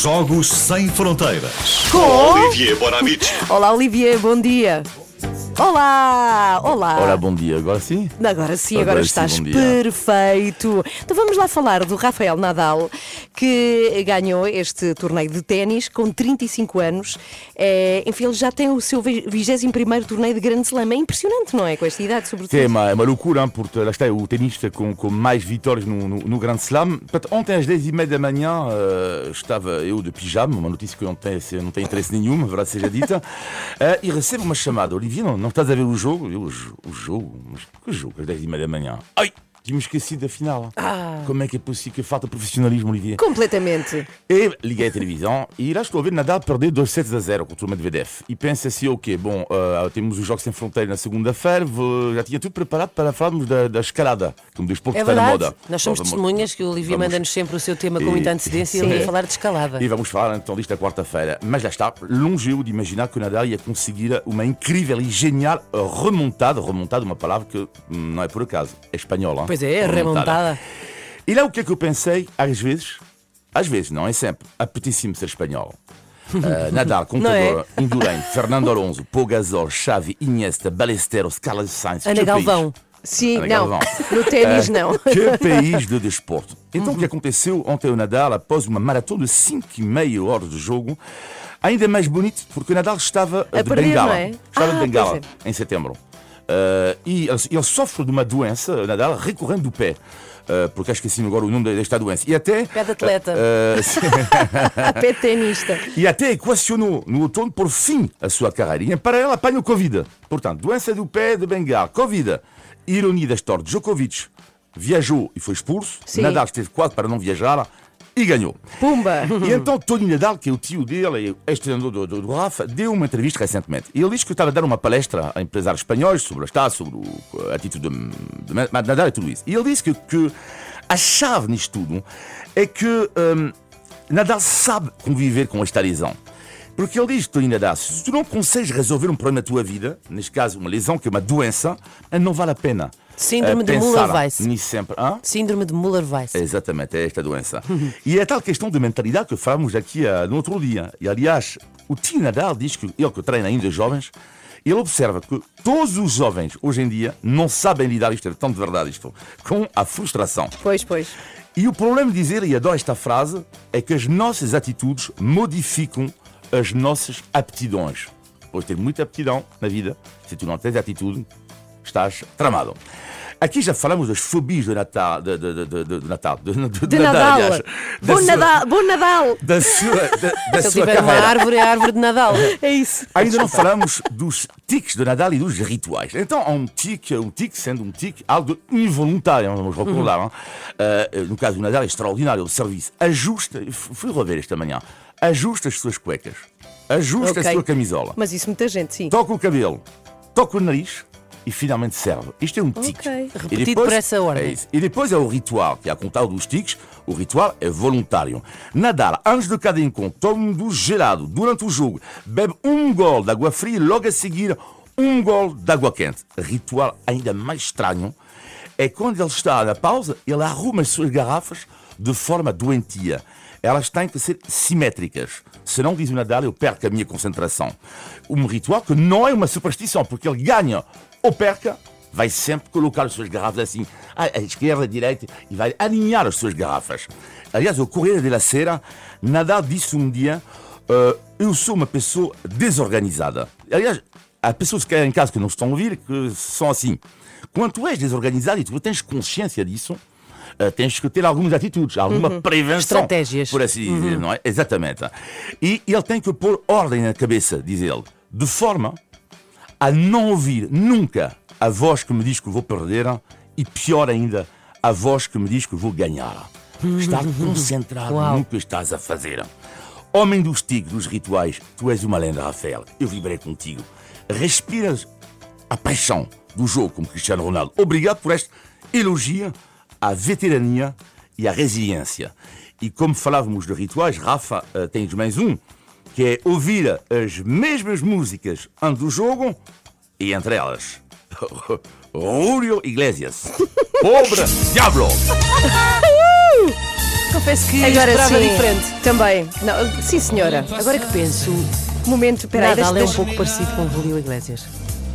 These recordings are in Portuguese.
Jogos Sem Fronteiras. Com... Olivier Bonamici. Olá, Olivier, bom dia. Olá! Olá! Ora, bom dia, agora sim? Agora sim, agora, Agora sim, estás dia. perfeito. Então vamos lá falar do Rafael Nadal, que ganhou este torneio de ténis com 35 anos. É, enfim, ele já tem o seu 21 torneio de Grande Slam. É impressionante, não é? Com esta idade, sobretudo. É uma, é uma loucura, hein, porque lá está é o tenista com, com mais vitórias no, no, no Grand Slam. Portanto, Ontem às 10h30 da manhã eh, estava eu de pijama, uma notícia que eu não tenho, não tem interesse nenhum, verdade seja dita, eh, e recebo uma chamada. Olivier, não, não estás a ver o jogo? Eu, o, jo- o jogo? Mas que jogo às 10h30 da manhã? Ai! Tinha-me esquecido da final. Como é que é possível que falta profissionalismo, Olivier? Completamente. E liguei a televisão e lá estou a ver Nadal perder 2 sets a 0 contra o Medvedev. E penso assim, ok, bom, eh, temos os Jogos Sem Fronteira na segunda-feira, já tinha tudo preparado para falarmos da, da escalada, como desporto É que está na moda. Nós somos Vamos- testemunhas que o Olivia vamos- manda-nos sempre o seu tema com E- muita antecedência e ele ia falar de escalada. E vamos falar então disto na quarta-feira. Mas lá está, longe eu de imaginar que o Nadal ia conseguir uma incrível e genial remontada. Remontada, uma palavra que não é por acaso, é espanhola. hein? Pois é, remontada. E lá o que é que eu pensei, às vezes, às vezes, não é sempre, apetecia-me ser espanhol. Uh, Nadal, Contador, Indurain, Fernando Alonso, Pau Gasol, Xavi, Iniesta, Ballesteros, Carlos Sainz. Ana Galvão. Sim, Ana não. Galvão. No ténis, Eh, não. Que país de desporto. Então, o que aconteceu ontem ao Nadal, após uma maratona de 5 e meia horas de jogo, ainda mais bonito, porque o Nadal estava A de perder, Bengala. é? Estava Ah, de Bengala, pois em setembro. Eh, e ele, ele sofre de uma doença, Nadal, recorrente do pé. Eh, porque acho que assim agora o nome desta doença. E até. Pé de atleta. sim. Pé de tenista. e até equacionou no outono por fim a sua carreira. E em paralelo apanha o Covid. Portanto, doença do pé de Bengala, Covid. Ironia da história, Djokovic viajou e foi expulso. Sim. Nadal esteve quase para não viajar e ganhou. Pumba. E então Tony Nadal, que é o tio dele, e ex-treinador do, do, do Rafa, deu uma entrevista recentemente. E ele disse que estava a dar uma palestra a empresários espanhóis sobre a Estado, sobre o- a atitude de, de Nadal e tudo isso. E ele disse que, que a chave nisto tudo é que hum, Nadal sabe conviver com esta lesão. Porque ele diz, Tony Nadal, se tu não consegues resolver um problema da tua vida, neste caso uma lesão que é uma doença, não vale a pena. Síndrome eh, de pensar Müller-Weiss. nisso sempre. Hã? Síndrome de Müller-Weiss. Exatamente, é esta doença. e é tal questão de mentalidade que falamos aqui ah, no outro dia. E aliás, o Tio Nadal diz que ele que treina ainda jovens, ele observa que todos os jovens hoje em dia não sabem lidar, isto é tão de verdade isto, com a frustração. Pois, pois. E o problema de dizer, e adoro esta frase, é que as nossas atitudes modificam as nossas aptidões. Podes ter muita aptidão na vida, se tu não tens atitude, estás tramado. Aqui já falamos das fobias do Natal, de, de, de, de, de Natal, de, Nadal. aliás, Bom sua- Nadal. Bom Nadal. da sua, da, Se ele sua tiver uma carreira. árvore, é a árvore de Nadal. É isso. Ainda não falamos dos tiques de Nadal e dos rituais. Então, há um tique, um tique sendo um tique, algo involuntário, vamos recordar. hein? Uh, no caso do Nadal, é extraordinário. O serviço ajusta, fui rever esta manhã, ajusta as suas cuecas, ajusta Ok. a sua camisola, Mas isso muita gente, sim. toca o cabelo, toca o nariz e finalmente serve. Isto é um tique. Ok. E Repetido por essa ordem. É isso. E depois é o ritual, que é a contar dos tiques, o ritual é voluntário. Nadal, antes de cada encontro, toma um do gelado durante o jogo, bebe um gol de água fria e logo a seguir um gol de água quente. Ritual ainda mais estranho é quando ele está na pausa, ele arruma as suas garrafas de forma doentia. Elas têm que ser simétricas. Senão, diz o Nadal, eu perco a minha concentração. Um ritual que não é uma superstição, porque ele ganha ou perca, vai sempre colocar as suas garrafas assim, à esquerda, à direita, e vai alinhar as suas garrafas. Aliás, o Correio de la Sera, Nadal disse um dia, "Eh, eu sou uma pessoa desorganizada. Aliás, há pessoas que em casa que não estão a ouvir que são assim. Quando tu és desorganizado e tu tens consciência disso, eh, tens que ter algumas atitudes, alguma prevenção. Estratégias. Por assim dizer, não é? Exatamente. E ele tem que pôr ordem na cabeça, diz ele, de forma a não ouvir nunca a voz que me diz que vou perder e, pior ainda, a voz que me diz que vou ganhar. Estar concentrado Uau. no que estás a fazer. Homem dos tigres, dos rituais, tu és uma lenda, Rafael. Eu vibrei contigo. Respiras a paixão do jogo como Cristiano Ronaldo. Obrigado por este elogio à veterania e à resiliência. E como falávamos de rituais, Rafa, eh, tens mais um, que é ouvir as mesmas músicas antes do jogo e entre elas Julio Iglesias. Pobre Diablo! Confesso que Agora esperava sim. diferente. Também. Não, sim, senhora. Agora que penso, Momento, peraí, Nadal deixa, é um pouco parecido com o Julio Iglesias.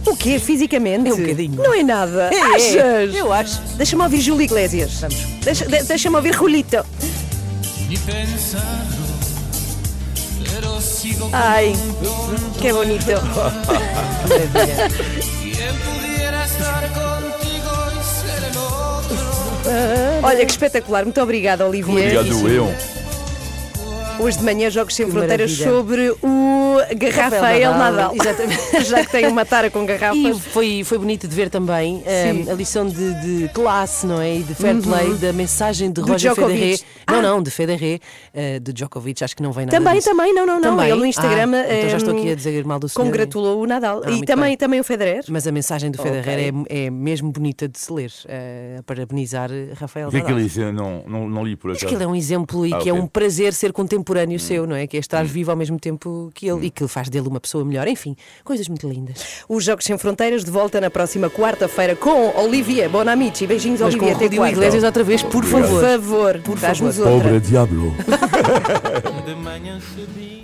O quê? Fisicamente? É um bocadinho. Não é nada. É, Achas? eu acho. Deixa-me ouvir Júlio Iglesias. Vamos. Deixa, de- deixa-me ouvir Julito. Ai, que bonito. Olha, que espetacular. Muito obrigada, Olivier. Obrigado, eu. Hoje de manhã, Jogos Sem Que Fronteiras maravilha. sobre o Rafael Nadal. Exatamente. Já que tem uma tara com garrafas. E foi, foi bonito de ver também eh, Sim. Uhum. a lição de, de classe, não é? E de fair play, da mensagem de Do Roger Djokovic. Federer. Ah. Não, não, de Federer, eh, de Djokovic, acho que não vem nada Também, disso. também, não, não, não. Também? Ele no Instagram Ah, então já estou eh, aqui a dizer mal do senhor. congratulou o Nadal. Ah, e também, bem. também o Federer. Mas a mensagem do Federer é, é mesmo bonita de se ler, eh, a parabenizar Rafael O que é que Nadal. ele não, não, não li por Acho acaso. que ele é um exemplo e Ah, que é ok. um prazer ser contemporâneo seu, não é? Que é estar vivo ao mesmo tempo que ele e que faz dele uma pessoa melhor. Enfim, coisas muito lindas. Os Jogos Sem Fronteiras de volta na próxima quarta-feira com Olivia Bonamici. Beijinhos, Mas com Olivia. o Até quarta. Iglesias outra vez, por Por favor. favor, Por favor. outra. Pobre diablo. de manhã cedinho